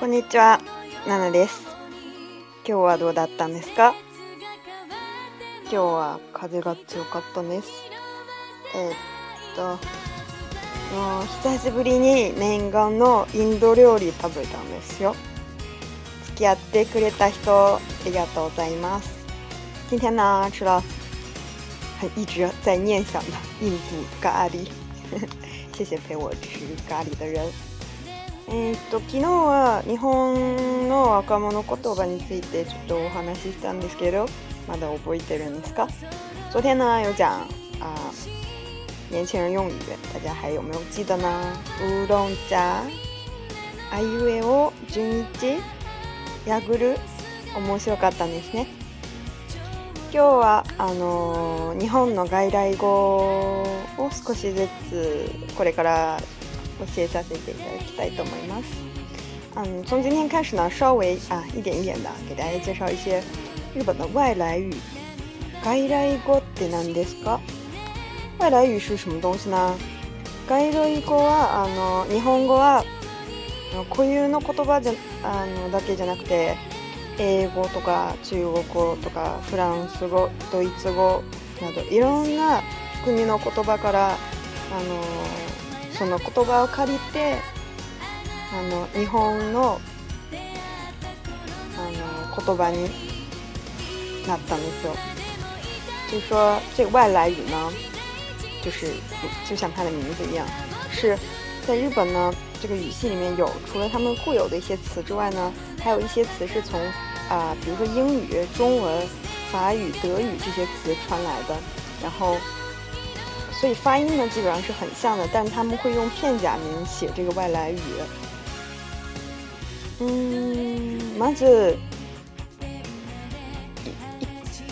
こんにちは、ナナです。今日はどうだったんですか今日は風が強かったんです。えー、っと、もう久しぶりに念願のインド料理食べたんですよ。付き合ってくれた人、ありがとうございます。今天呢吃了一直在念想的印度咖喱。谢谢陪我吃咖喱的人。えー、っと昨日は日本の若者言葉についてちょっとお話ししたんですけど、まだ覚えてるんですか？昨天呢有讲啊、呃、年轻人用语，大家还有没有记得呢？乌龙茶、あいうえお、いち、やぐる、面白かったんですね。今日はあのー、日本の外来語を少しずつこれから教えさせていただきたいと思います。嗯，从今天开始呢，稍微啊一点一点的给大家介绍一些日本的外来语。外来語って何ですか？外来語是什么东西呢？外来語はあの日本語は固有の言葉じゃあのだけじゃなくて。英語とか中国語とかフランス語ドイツ語などいろんな国の言葉からあのその言葉を借りてあの日本のあの言葉になったんですよ。就说这个外来语呢，就是就像它的名字一样，是在日本呢这个语系里面有除了他们固有的一些词之外呢，还有一些词是从啊，比如说英语、中文、法语、德语这些词传来的，然后，所以发音呢基本上是很像的，但他们会用片假名写这个外来语。嗯，まず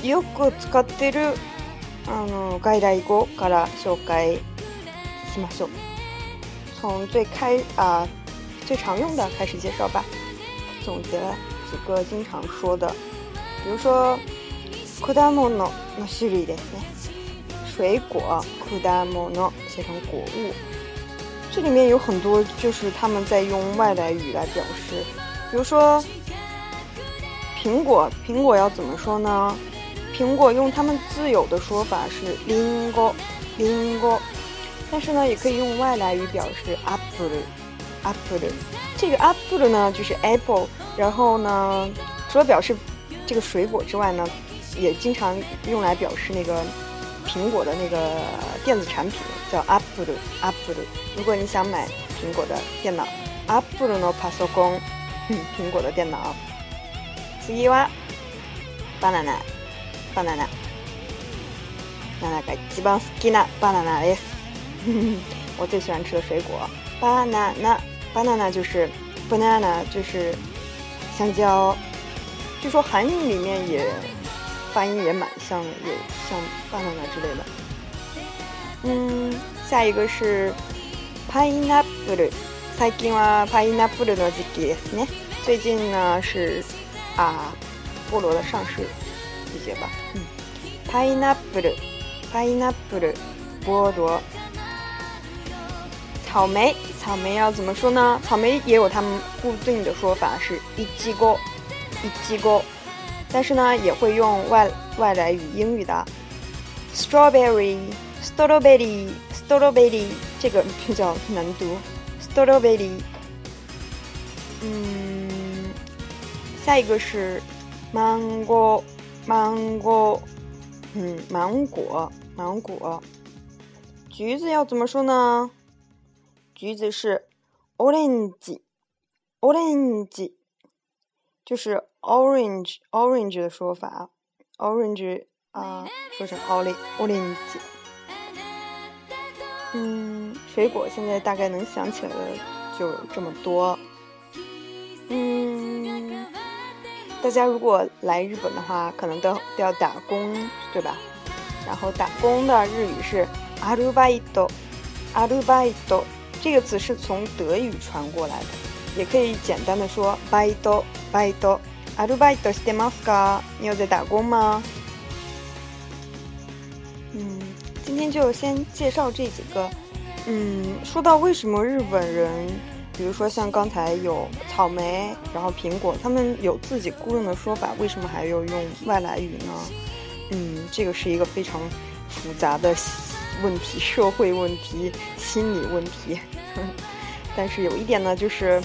よく使ってるあの外来語から紹介しましょう。从最开啊，最常用的开始介绍吧。总结了。哥经常说的，比如说 “kudamono”，一点，水果 “kudamono” 写成果物。这里面有很多就是他们在用外来语来表示，比如说苹果，苹果要怎么说呢？苹果用他们自有的说法是 “lingo”，lingo，但是呢，也可以用外来语表示 “apple”。Apple 的，这个 Apple 的呢，就是 Apple。然后呢，除了表示这个水果之外呢，也经常用来表示那个苹果的那个电子产品，叫 Apple。Apple。如果你想买苹果的电脑，Apple のパソコン，嗯，苹果的电脑。次はバナナ、バナナ。バナナが一番好きなバナナです。我最喜欢吃的水果，バナナ。banana 就是 banana 就是香蕉，据说韩语里面也发音也蛮像，也像 banana 之类的。嗯，下一个是 pineapple，最近哇 pineapple 的季节呢，最近呢是啊菠萝的上市季节吧。嗯，pineapple，pineapple 菠萝。草莓，草莓要怎么说呢？草莓也有他们固定的说法，是一击哥，一击哥。但是呢，也会用外外来语英语的，strawberry，strawberry，strawberry，这个比较难读，strawberry。嗯，下一个是芒果，芒果，嗯，芒果，芒果。橘子要怎么说呢？橘子是 orange，orange 就是 orange orange 的说法，orange 啊说成 orange orange。嗯，水果现在大概能想起来的就这么多。嗯，大家如果来日本的话，可能都都要打工，对吧？然后打工的日语是アルバイト，アルバイト。这个词是从德语传过来的，也可以简单的说バイ拜ア阿バイ托西德玛斯卡，你有在打工吗？嗯，今天就先介绍这几个。嗯，说到为什么日本人，比如说像刚才有草莓，然后苹果，他们有自己固有的说法，为什么还要用外来语呢？嗯，这个是一个非常复杂的。问题、社会问题、心理问题，但是有一点呢，就是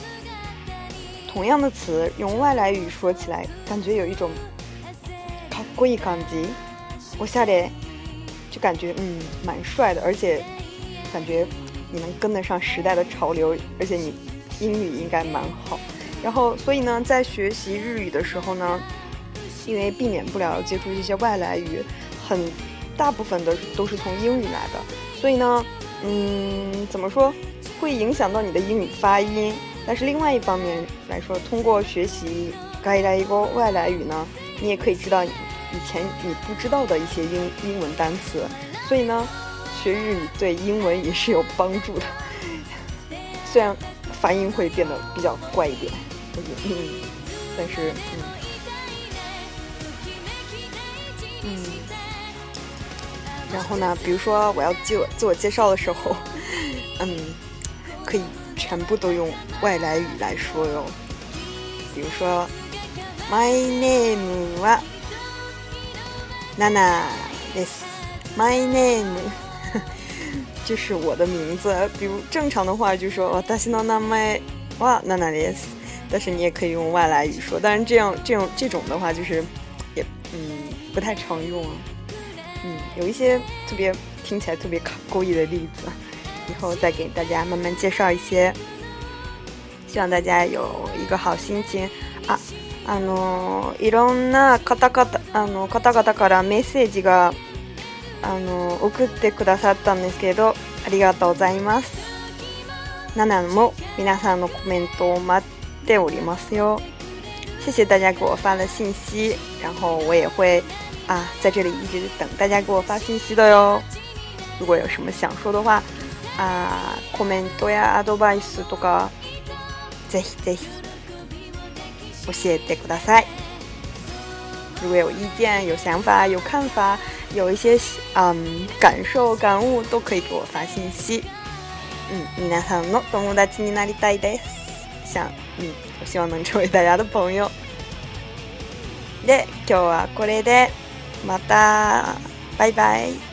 同样的词用外来语说起来，感觉有一种高级感级。我下点就感觉嗯蛮帅的，而且感觉你能跟得上时代的潮流，而且你英语应该蛮好。然后所以呢，在学习日语的时候呢，因为避免不了接触一些外来语，很。大部分的都是从英语来的，所以呢，嗯，怎么说，会影响到你的英语发音。但是另外一方面来说，通过学习该一个外来语呢，你也可以知道以前你不知道的一些英英文单词。所以呢，学日语对英文也是有帮助的，虽然发音会变得比较怪一点，嗯，但是嗯。然后呢，比如说我要自我自我介绍的时候，嗯，可以全部都用外来语来说哟。比如说，My name wa Nana。My name 就是我的名字。比如正常的话就说，我大西那麦，哇，Nana is。但是你也可以用外来语说，但是这样这样这种的话就是也嗯不太常用啊。嗯，有一些特别听起来特别卡勾引的例子，以后再给大家慢慢介绍一些。希望大家有一个好心情。あ、あのいろんな方々あの方々からメッセージがあの送ってくださったんですけど、ありがとうございます。ナナも皆さんのコメントを待っておりますよ。谢谢大家给我发的信息，然后我也会啊，在这里一直等大家给我发信息的哟。如果有什么想说的话，啊，コメントやアドバイスとか、ぜひぜひ教えてください。如果有意见、有想法、有看法、有一些嗯感受、感悟，都可以给我发信息。嗯，皆さんの友達になりたいです。嗯，我希望能成为大家的朋友。で、今日はこれで、また、バイバイ。